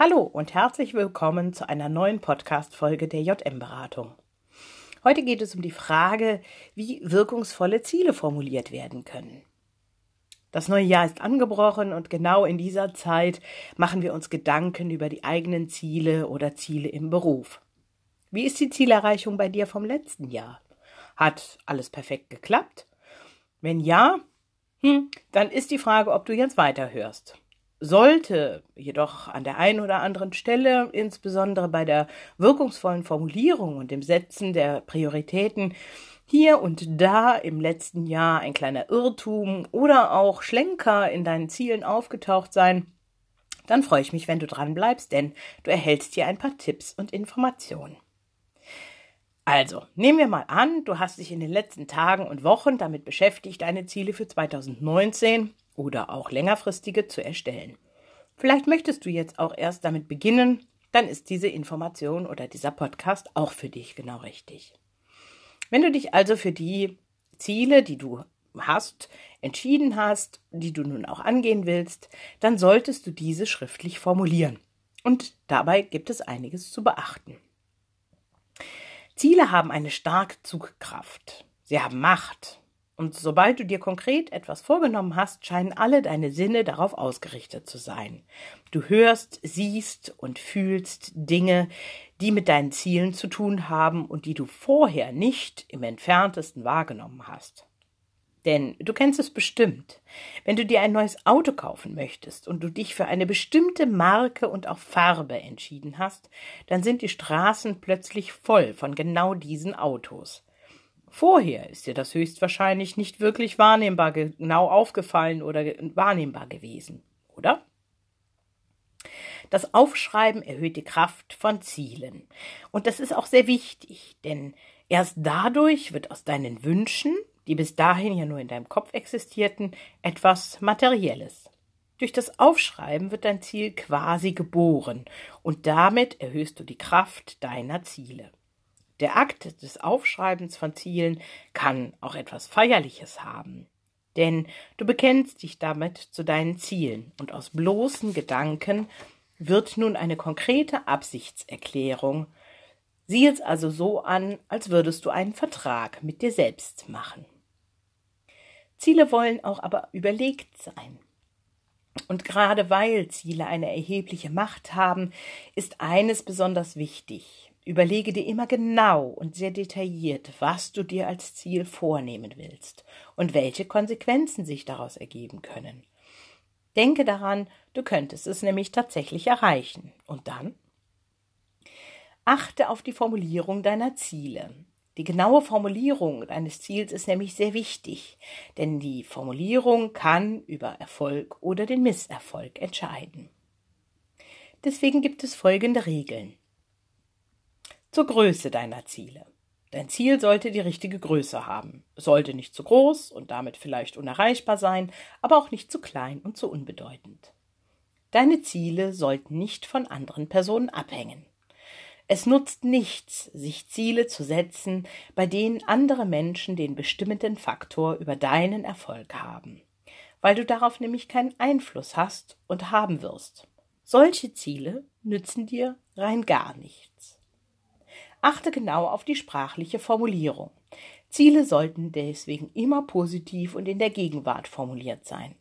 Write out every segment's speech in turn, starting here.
Hallo und herzlich willkommen zu einer neuen Podcast-Folge der JM-Beratung. Heute geht es um die Frage, wie wirkungsvolle Ziele formuliert werden können. Das neue Jahr ist angebrochen und genau in dieser Zeit machen wir uns Gedanken über die eigenen Ziele oder Ziele im Beruf. Wie ist die Zielerreichung bei dir vom letzten Jahr? Hat alles perfekt geklappt? Wenn ja, hm, dann ist die Frage, ob du jetzt weiterhörst. Sollte jedoch an der einen oder anderen Stelle, insbesondere bei der wirkungsvollen Formulierung und dem Setzen der Prioritäten, hier und da im letzten Jahr ein kleiner Irrtum oder auch Schlenker in deinen Zielen aufgetaucht sein, dann freue ich mich, wenn du dran bleibst, denn du erhältst hier ein paar Tipps und Informationen. Also, nehmen wir mal an, du hast dich in den letzten Tagen und Wochen damit beschäftigt, deine Ziele für 2019 oder auch längerfristige zu erstellen. Vielleicht möchtest du jetzt auch erst damit beginnen, dann ist diese Information oder dieser Podcast auch für dich genau richtig. Wenn du dich also für die Ziele, die du hast, entschieden hast, die du nun auch angehen willst, dann solltest du diese schriftlich formulieren. Und dabei gibt es einiges zu beachten. Ziele haben eine starke Zugkraft. Sie haben Macht. Und sobald du dir konkret etwas vorgenommen hast, scheinen alle deine Sinne darauf ausgerichtet zu sein. Du hörst, siehst und fühlst Dinge, die mit deinen Zielen zu tun haben und die du vorher nicht im entferntesten wahrgenommen hast. Denn du kennst es bestimmt. Wenn du dir ein neues Auto kaufen möchtest und du dich für eine bestimmte Marke und auch Farbe entschieden hast, dann sind die Straßen plötzlich voll von genau diesen Autos. Vorher ist dir das höchstwahrscheinlich nicht wirklich wahrnehmbar genau aufgefallen oder wahrnehmbar gewesen, oder? Das Aufschreiben erhöht die Kraft von Zielen. Und das ist auch sehr wichtig, denn erst dadurch wird aus deinen Wünschen, die bis dahin ja nur in deinem Kopf existierten, etwas Materielles. Durch das Aufschreiben wird dein Ziel quasi geboren und damit erhöhst du die Kraft deiner Ziele. Der Akt des Aufschreibens von Zielen kann auch etwas Feierliches haben. Denn du bekennst dich damit zu deinen Zielen und aus bloßen Gedanken wird nun eine konkrete Absichtserklärung. Sieh es also so an, als würdest du einen Vertrag mit dir selbst machen. Ziele wollen auch aber überlegt sein. Und gerade weil Ziele eine erhebliche Macht haben, ist eines besonders wichtig. Überlege dir immer genau und sehr detailliert, was du dir als Ziel vornehmen willst und welche Konsequenzen sich daraus ergeben können. Denke daran, du könntest es nämlich tatsächlich erreichen. Und dann? Achte auf die Formulierung deiner Ziele. Die genaue Formulierung deines Ziels ist nämlich sehr wichtig, denn die Formulierung kann über Erfolg oder den Misserfolg entscheiden. Deswegen gibt es folgende Regeln zur Größe deiner Ziele. Dein Ziel sollte die richtige Größe haben. Es sollte nicht zu groß und damit vielleicht unerreichbar sein, aber auch nicht zu klein und zu unbedeutend. Deine Ziele sollten nicht von anderen Personen abhängen. Es nutzt nichts, sich Ziele zu setzen, bei denen andere Menschen den bestimmenden Faktor über deinen Erfolg haben, weil du darauf nämlich keinen Einfluss hast und haben wirst. Solche Ziele nützen dir rein gar nichts. Achte genau auf die sprachliche Formulierung. Ziele sollten deswegen immer positiv und in der Gegenwart formuliert sein.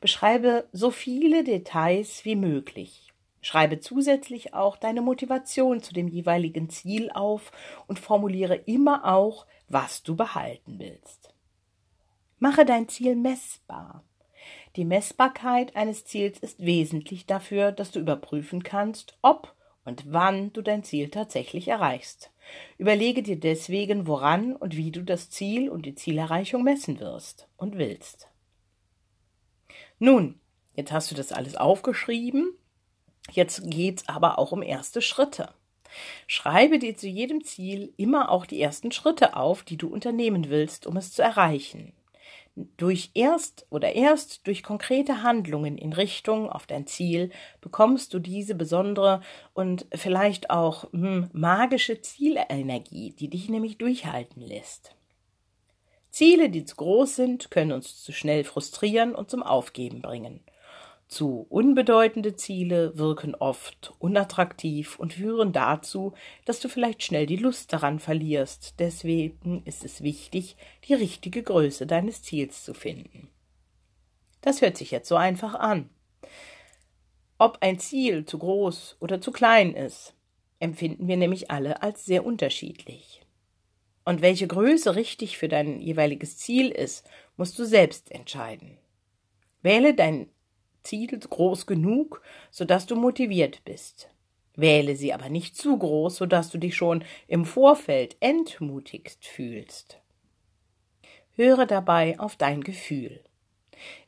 Beschreibe so viele Details wie möglich. Schreibe zusätzlich auch deine Motivation zu dem jeweiligen Ziel auf und formuliere immer auch, was du behalten willst. Mache dein Ziel messbar. Die Messbarkeit eines Ziels ist wesentlich dafür, dass du überprüfen kannst, ob und wann du dein Ziel tatsächlich erreichst. Überlege dir deswegen, woran und wie du das Ziel und die Zielerreichung messen wirst und willst. Nun, jetzt hast du das alles aufgeschrieben. Jetzt geht's aber auch um erste Schritte. Schreibe dir zu jedem Ziel immer auch die ersten Schritte auf, die du unternehmen willst, um es zu erreichen durch erst oder erst durch konkrete Handlungen in Richtung auf dein Ziel bekommst du diese besondere und vielleicht auch hm, magische Zielenergie, die dich nämlich durchhalten lässt. Ziele, die zu groß sind, können uns zu schnell frustrieren und zum Aufgeben bringen. Zu unbedeutende Ziele wirken oft unattraktiv und führen dazu, dass du vielleicht schnell die Lust daran verlierst. Deswegen ist es wichtig, die richtige Größe deines Ziels zu finden. Das hört sich jetzt so einfach an. Ob ein Ziel zu groß oder zu klein ist, empfinden wir nämlich alle als sehr unterschiedlich. Und welche Größe richtig für dein jeweiliges Ziel ist, musst du selbst entscheiden. Wähle dein Ziel groß genug, sodass du motiviert bist. Wähle sie aber nicht zu groß, sodass du dich schon im Vorfeld entmutigt fühlst. Höre dabei auf dein Gefühl.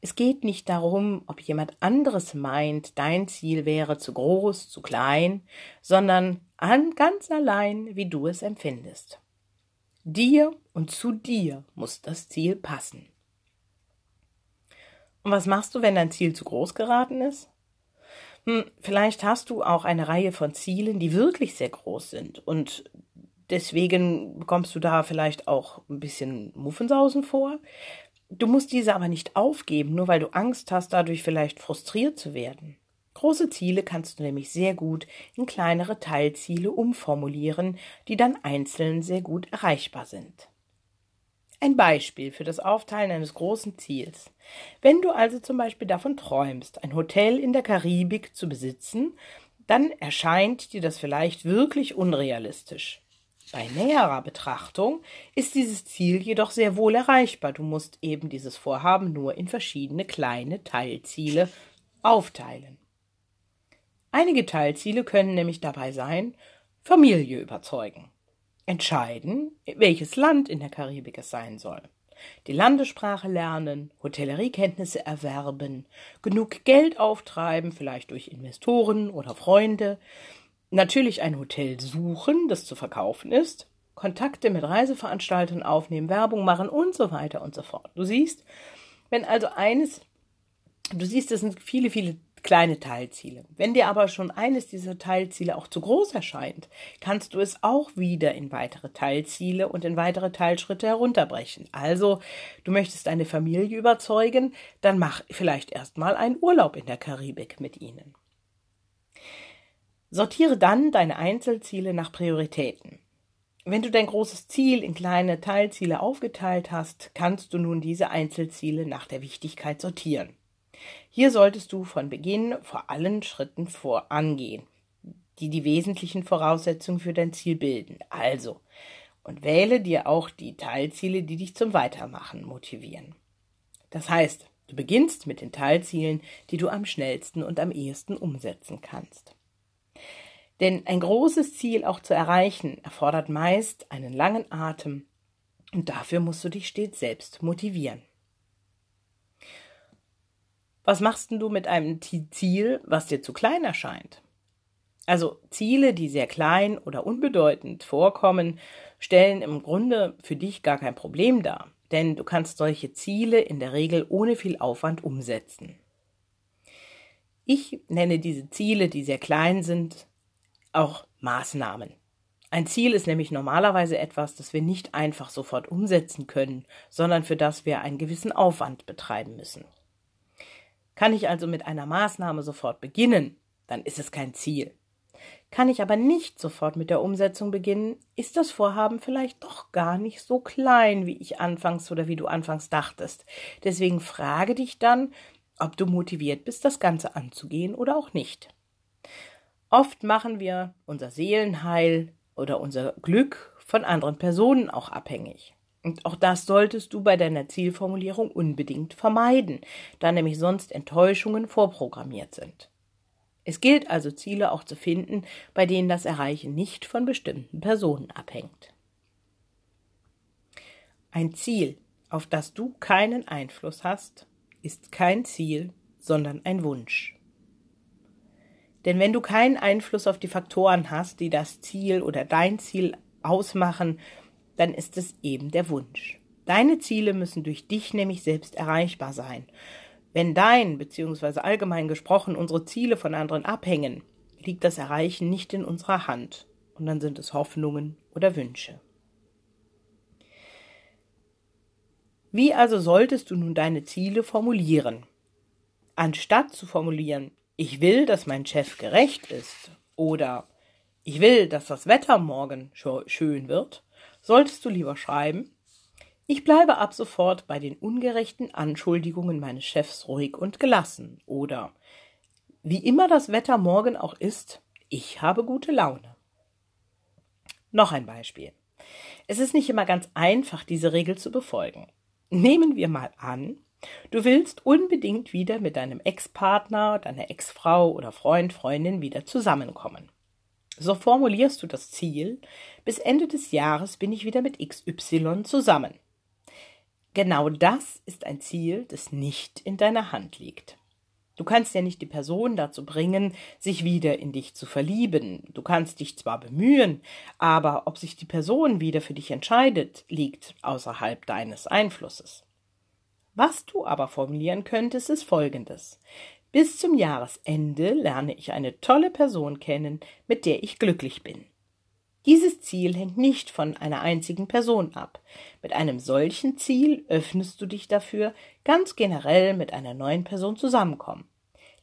Es geht nicht darum, ob jemand anderes meint, dein Ziel wäre zu groß, zu klein, sondern an ganz allein, wie du es empfindest. Dir und zu dir muss das Ziel passen. Und was machst du, wenn dein Ziel zu groß geraten ist? Hm, vielleicht hast du auch eine Reihe von Zielen, die wirklich sehr groß sind und deswegen bekommst du da vielleicht auch ein bisschen Muffensausen vor. Du musst diese aber nicht aufgeben, nur weil du Angst hast, dadurch vielleicht frustriert zu werden. Große Ziele kannst du nämlich sehr gut in kleinere Teilziele umformulieren, die dann einzeln sehr gut erreichbar sind. Ein Beispiel für das Aufteilen eines großen Ziels. Wenn du also zum Beispiel davon träumst, ein Hotel in der Karibik zu besitzen, dann erscheint dir das vielleicht wirklich unrealistisch. Bei näherer Betrachtung ist dieses Ziel jedoch sehr wohl erreichbar. Du musst eben dieses Vorhaben nur in verschiedene kleine Teilziele aufteilen. Einige Teilziele können nämlich dabei sein, Familie überzeugen. Entscheiden, welches Land in der Karibik es sein soll. Die Landessprache lernen, Hotelleriekenntnisse erwerben, genug Geld auftreiben, vielleicht durch Investoren oder Freunde, natürlich ein Hotel suchen, das zu verkaufen ist, Kontakte mit Reiseveranstaltern aufnehmen, Werbung machen und so weiter und so fort. Du siehst, wenn also eines, du siehst, es sind viele, viele kleine Teilziele. Wenn dir aber schon eines dieser Teilziele auch zu groß erscheint, kannst du es auch wieder in weitere Teilziele und in weitere Teilschritte herunterbrechen. Also, du möchtest deine Familie überzeugen, dann mach vielleicht erstmal einen Urlaub in der Karibik mit ihnen. Sortiere dann deine Einzelziele nach Prioritäten. Wenn du dein großes Ziel in kleine Teilziele aufgeteilt hast, kannst du nun diese Einzelziele nach der Wichtigkeit sortieren. Hier solltest du von Beginn vor allen Schritten vorangehen, die die wesentlichen Voraussetzungen für dein Ziel bilden. Also, und wähle dir auch die Teilziele, die dich zum Weitermachen motivieren. Das heißt, du beginnst mit den Teilzielen, die du am schnellsten und am ehesten umsetzen kannst. Denn ein großes Ziel auch zu erreichen erfordert meist einen langen Atem und dafür musst du dich stets selbst motivieren. Was machst denn du mit einem Ziel, was dir zu klein erscheint? Also Ziele, die sehr klein oder unbedeutend vorkommen, stellen im Grunde für dich gar kein Problem dar, denn du kannst solche Ziele in der Regel ohne viel Aufwand umsetzen. Ich nenne diese Ziele, die sehr klein sind, auch Maßnahmen. Ein Ziel ist nämlich normalerweise etwas, das wir nicht einfach sofort umsetzen können, sondern für das wir einen gewissen Aufwand betreiben müssen. Kann ich also mit einer Maßnahme sofort beginnen, dann ist es kein Ziel. Kann ich aber nicht sofort mit der Umsetzung beginnen, ist das Vorhaben vielleicht doch gar nicht so klein, wie ich anfangs oder wie du anfangs dachtest. Deswegen frage dich dann, ob du motiviert bist, das Ganze anzugehen oder auch nicht. Oft machen wir unser Seelenheil oder unser Glück von anderen Personen auch abhängig. Und auch das solltest du bei deiner Zielformulierung unbedingt vermeiden, da nämlich sonst Enttäuschungen vorprogrammiert sind. Es gilt also Ziele auch zu finden, bei denen das Erreichen nicht von bestimmten Personen abhängt. Ein Ziel, auf das du keinen Einfluss hast, ist kein Ziel, sondern ein Wunsch. Denn wenn du keinen Einfluss auf die Faktoren hast, die das Ziel oder dein Ziel ausmachen, dann ist es eben der Wunsch. Deine Ziele müssen durch dich nämlich selbst erreichbar sein. Wenn dein, beziehungsweise allgemein gesprochen, unsere Ziele von anderen abhängen, liegt das Erreichen nicht in unserer Hand, und dann sind es Hoffnungen oder Wünsche. Wie also solltest du nun deine Ziele formulieren? Anstatt zu formulieren, ich will, dass mein Chef gerecht ist oder ich will, dass das Wetter morgen schön wird, solltest du lieber schreiben, ich bleibe ab sofort bei den ungerechten Anschuldigungen meines Chefs ruhig und gelassen oder wie immer das Wetter morgen auch ist, ich habe gute Laune. Noch ein Beispiel. Es ist nicht immer ganz einfach, diese Regel zu befolgen. Nehmen wir mal an, du willst unbedingt wieder mit deinem Ex-Partner, deiner Ex-Frau oder Freund, Freundin wieder zusammenkommen. So formulierst du das Ziel, bis Ende des Jahres bin ich wieder mit XY zusammen. Genau das ist ein Ziel, das nicht in deiner Hand liegt. Du kannst ja nicht die Person dazu bringen, sich wieder in dich zu verlieben. Du kannst dich zwar bemühen, aber ob sich die Person wieder für dich entscheidet, liegt außerhalb deines Einflusses. Was du aber formulieren könntest, ist folgendes. Bis zum Jahresende lerne ich eine tolle Person kennen, mit der ich glücklich bin. Dieses Ziel hängt nicht von einer einzigen Person ab. Mit einem solchen Ziel öffnest du dich dafür, ganz generell mit einer neuen Person zusammenkommen.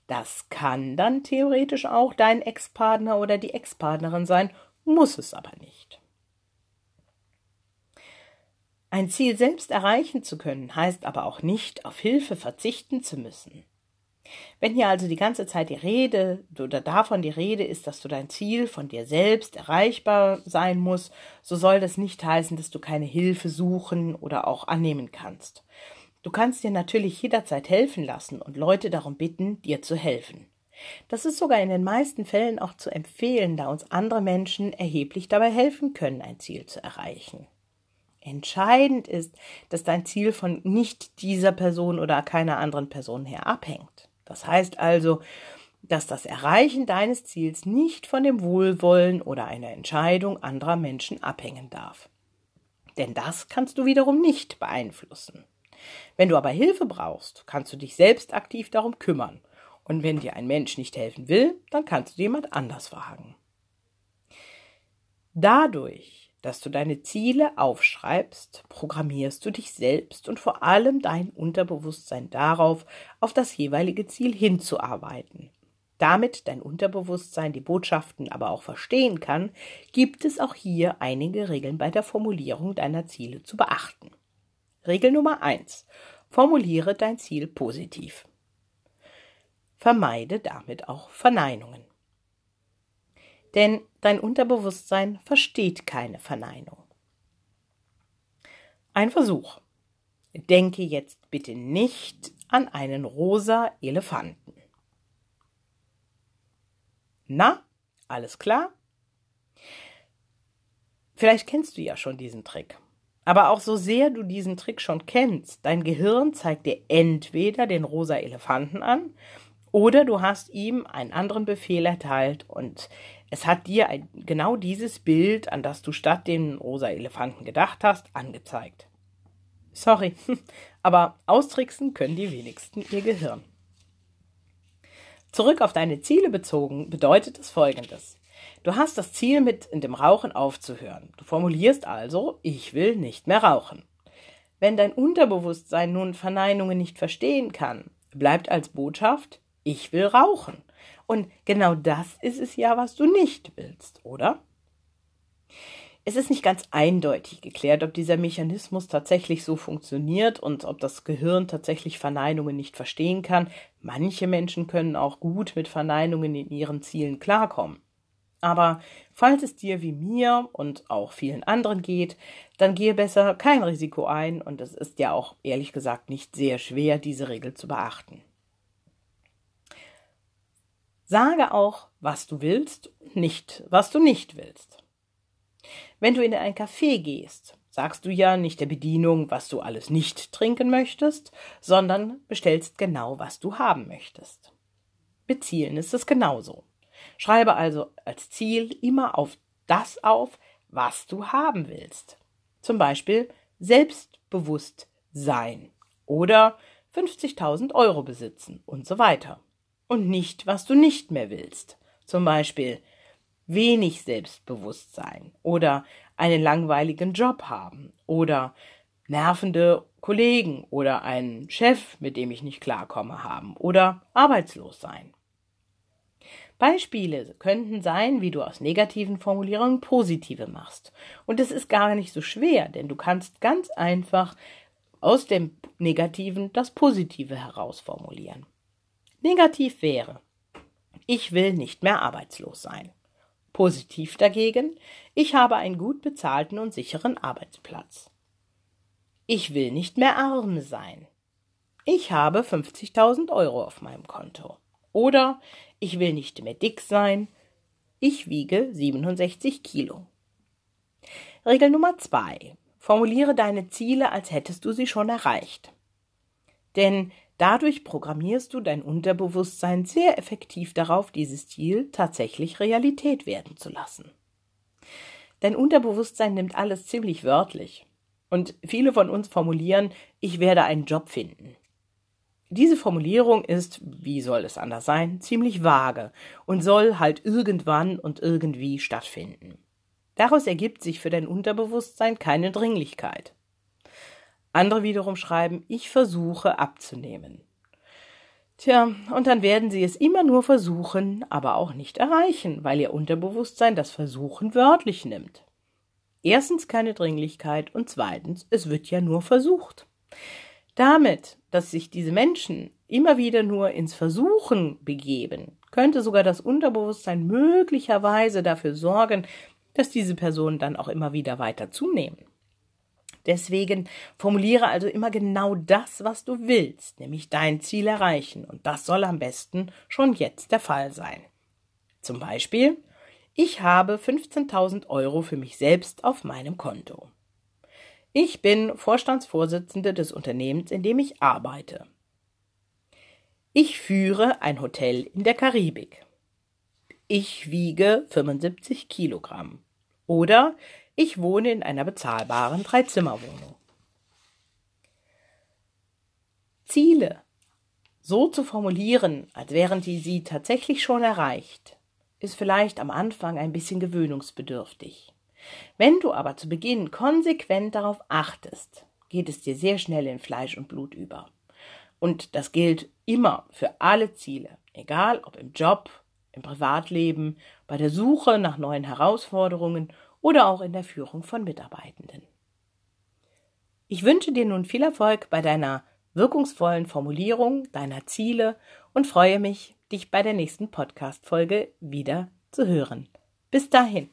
Das kann dann theoretisch auch dein Ex-Partner oder die Ex-Partnerin sein, muss es aber nicht. Ein Ziel selbst erreichen zu können, heißt aber auch nicht, auf Hilfe verzichten zu müssen. Wenn hier also die ganze Zeit die Rede oder davon die Rede ist, dass du dein Ziel von dir selbst erreichbar sein muss, so soll das nicht heißen, dass du keine Hilfe suchen oder auch annehmen kannst. Du kannst dir natürlich jederzeit helfen lassen und Leute darum bitten, dir zu helfen. Das ist sogar in den meisten Fällen auch zu empfehlen, da uns andere Menschen erheblich dabei helfen können, ein Ziel zu erreichen. Entscheidend ist, dass dein Ziel von nicht dieser Person oder keiner anderen Person her abhängt. Das heißt also, dass das Erreichen deines Ziels nicht von dem Wohlwollen oder einer Entscheidung anderer Menschen abhängen darf. Denn das kannst du wiederum nicht beeinflussen. Wenn du aber Hilfe brauchst, kannst du dich selbst aktiv darum kümmern. Und wenn dir ein Mensch nicht helfen will, dann kannst du jemand anders fragen. Dadurch, dass du deine Ziele aufschreibst, programmierst du dich selbst und vor allem dein Unterbewusstsein darauf, auf das jeweilige Ziel hinzuarbeiten. Damit dein Unterbewusstsein die Botschaften aber auch verstehen kann, gibt es auch hier einige Regeln bei der Formulierung deiner Ziele zu beachten. Regel Nummer eins: Formuliere dein Ziel positiv. Vermeide damit auch Verneinungen. Denn dein Unterbewusstsein versteht keine Verneinung. Ein Versuch. Denke jetzt bitte nicht an einen rosa Elefanten. Na, alles klar? Vielleicht kennst du ja schon diesen Trick. Aber auch so sehr du diesen Trick schon kennst, dein Gehirn zeigt dir entweder den rosa Elefanten an oder du hast ihm einen anderen Befehl erteilt und es hat dir ein, genau dieses Bild, an das du statt den rosa Elefanten gedacht hast, angezeigt. Sorry, aber austricksen können die wenigsten ihr Gehirn. Zurück auf deine Ziele bezogen bedeutet es folgendes. Du hast das Ziel, mit dem Rauchen aufzuhören. Du formulierst also, ich will nicht mehr rauchen. Wenn dein Unterbewusstsein nun Verneinungen nicht verstehen kann, bleibt als Botschaft, ich will rauchen. Und genau das ist es ja, was du nicht willst, oder? Es ist nicht ganz eindeutig geklärt, ob dieser Mechanismus tatsächlich so funktioniert und ob das Gehirn tatsächlich Verneinungen nicht verstehen kann. Manche Menschen können auch gut mit Verneinungen in ihren Zielen klarkommen. Aber falls es dir wie mir und auch vielen anderen geht, dann gehe besser kein Risiko ein und es ist ja auch ehrlich gesagt nicht sehr schwer, diese Regel zu beachten. Sage auch, was du willst, nicht, was du nicht willst. Wenn du in ein Café gehst, sagst du ja nicht der Bedienung, was du alles nicht trinken möchtest, sondern bestellst genau, was du haben möchtest. Mit Zielen ist es genauso. Schreibe also als Ziel immer auf das auf, was du haben willst. Zum Beispiel selbstbewusst sein oder 50.000 Euro besitzen und so weiter. Und nicht, was du nicht mehr willst. Zum Beispiel wenig Selbstbewusstsein oder einen langweiligen Job haben oder nervende Kollegen oder einen Chef, mit dem ich nicht klarkomme, haben oder arbeitslos sein. Beispiele könnten sein, wie du aus negativen Formulierungen positive machst. Und es ist gar nicht so schwer, denn du kannst ganz einfach aus dem Negativen das Positive herausformulieren. Negativ wäre, ich will nicht mehr arbeitslos sein. Positiv dagegen, ich habe einen gut bezahlten und sicheren Arbeitsplatz. Ich will nicht mehr arm sein. Ich habe 50.000 Euro auf meinem Konto. Oder ich will nicht mehr dick sein. Ich wiege 67 Kilo. Regel Nummer zwei. Formuliere deine Ziele, als hättest du sie schon erreicht. Denn dadurch programmierst du dein Unterbewusstsein sehr effektiv darauf, dieses Ziel tatsächlich Realität werden zu lassen. Dein Unterbewusstsein nimmt alles ziemlich wörtlich. Und viele von uns formulieren, ich werde einen Job finden. Diese Formulierung ist, wie soll es anders sein, ziemlich vage und soll halt irgendwann und irgendwie stattfinden. Daraus ergibt sich für dein Unterbewusstsein keine Dringlichkeit. Andere wiederum schreiben, ich versuche abzunehmen. Tja, und dann werden sie es immer nur versuchen, aber auch nicht erreichen, weil ihr Unterbewusstsein das Versuchen wörtlich nimmt. Erstens keine Dringlichkeit und zweitens, es wird ja nur versucht. Damit, dass sich diese Menschen immer wieder nur ins Versuchen begeben, könnte sogar das Unterbewusstsein möglicherweise dafür sorgen, dass diese Personen dann auch immer wieder weiter zunehmen. Deswegen formuliere also immer genau das, was du willst, nämlich dein Ziel erreichen. Und das soll am besten schon jetzt der Fall sein. Zum Beispiel, ich habe 15.000 Euro für mich selbst auf meinem Konto. Ich bin Vorstandsvorsitzende des Unternehmens, in dem ich arbeite. Ich führe ein Hotel in der Karibik. Ich wiege 75 Kilogramm. Oder ich wohne in einer bezahlbaren Dreizimmerwohnung. Ziele so zu formulieren, als wären die sie tatsächlich schon erreicht, ist vielleicht am Anfang ein bisschen gewöhnungsbedürftig. Wenn du aber zu Beginn konsequent darauf achtest, geht es dir sehr schnell in Fleisch und Blut über. Und das gilt immer für alle Ziele, egal ob im Job, im Privatleben, bei der Suche nach neuen Herausforderungen oder auch in der Führung von Mitarbeitenden. Ich wünsche dir nun viel Erfolg bei deiner wirkungsvollen Formulierung deiner Ziele und freue mich, dich bei der nächsten Podcast-Folge wieder zu hören. Bis dahin.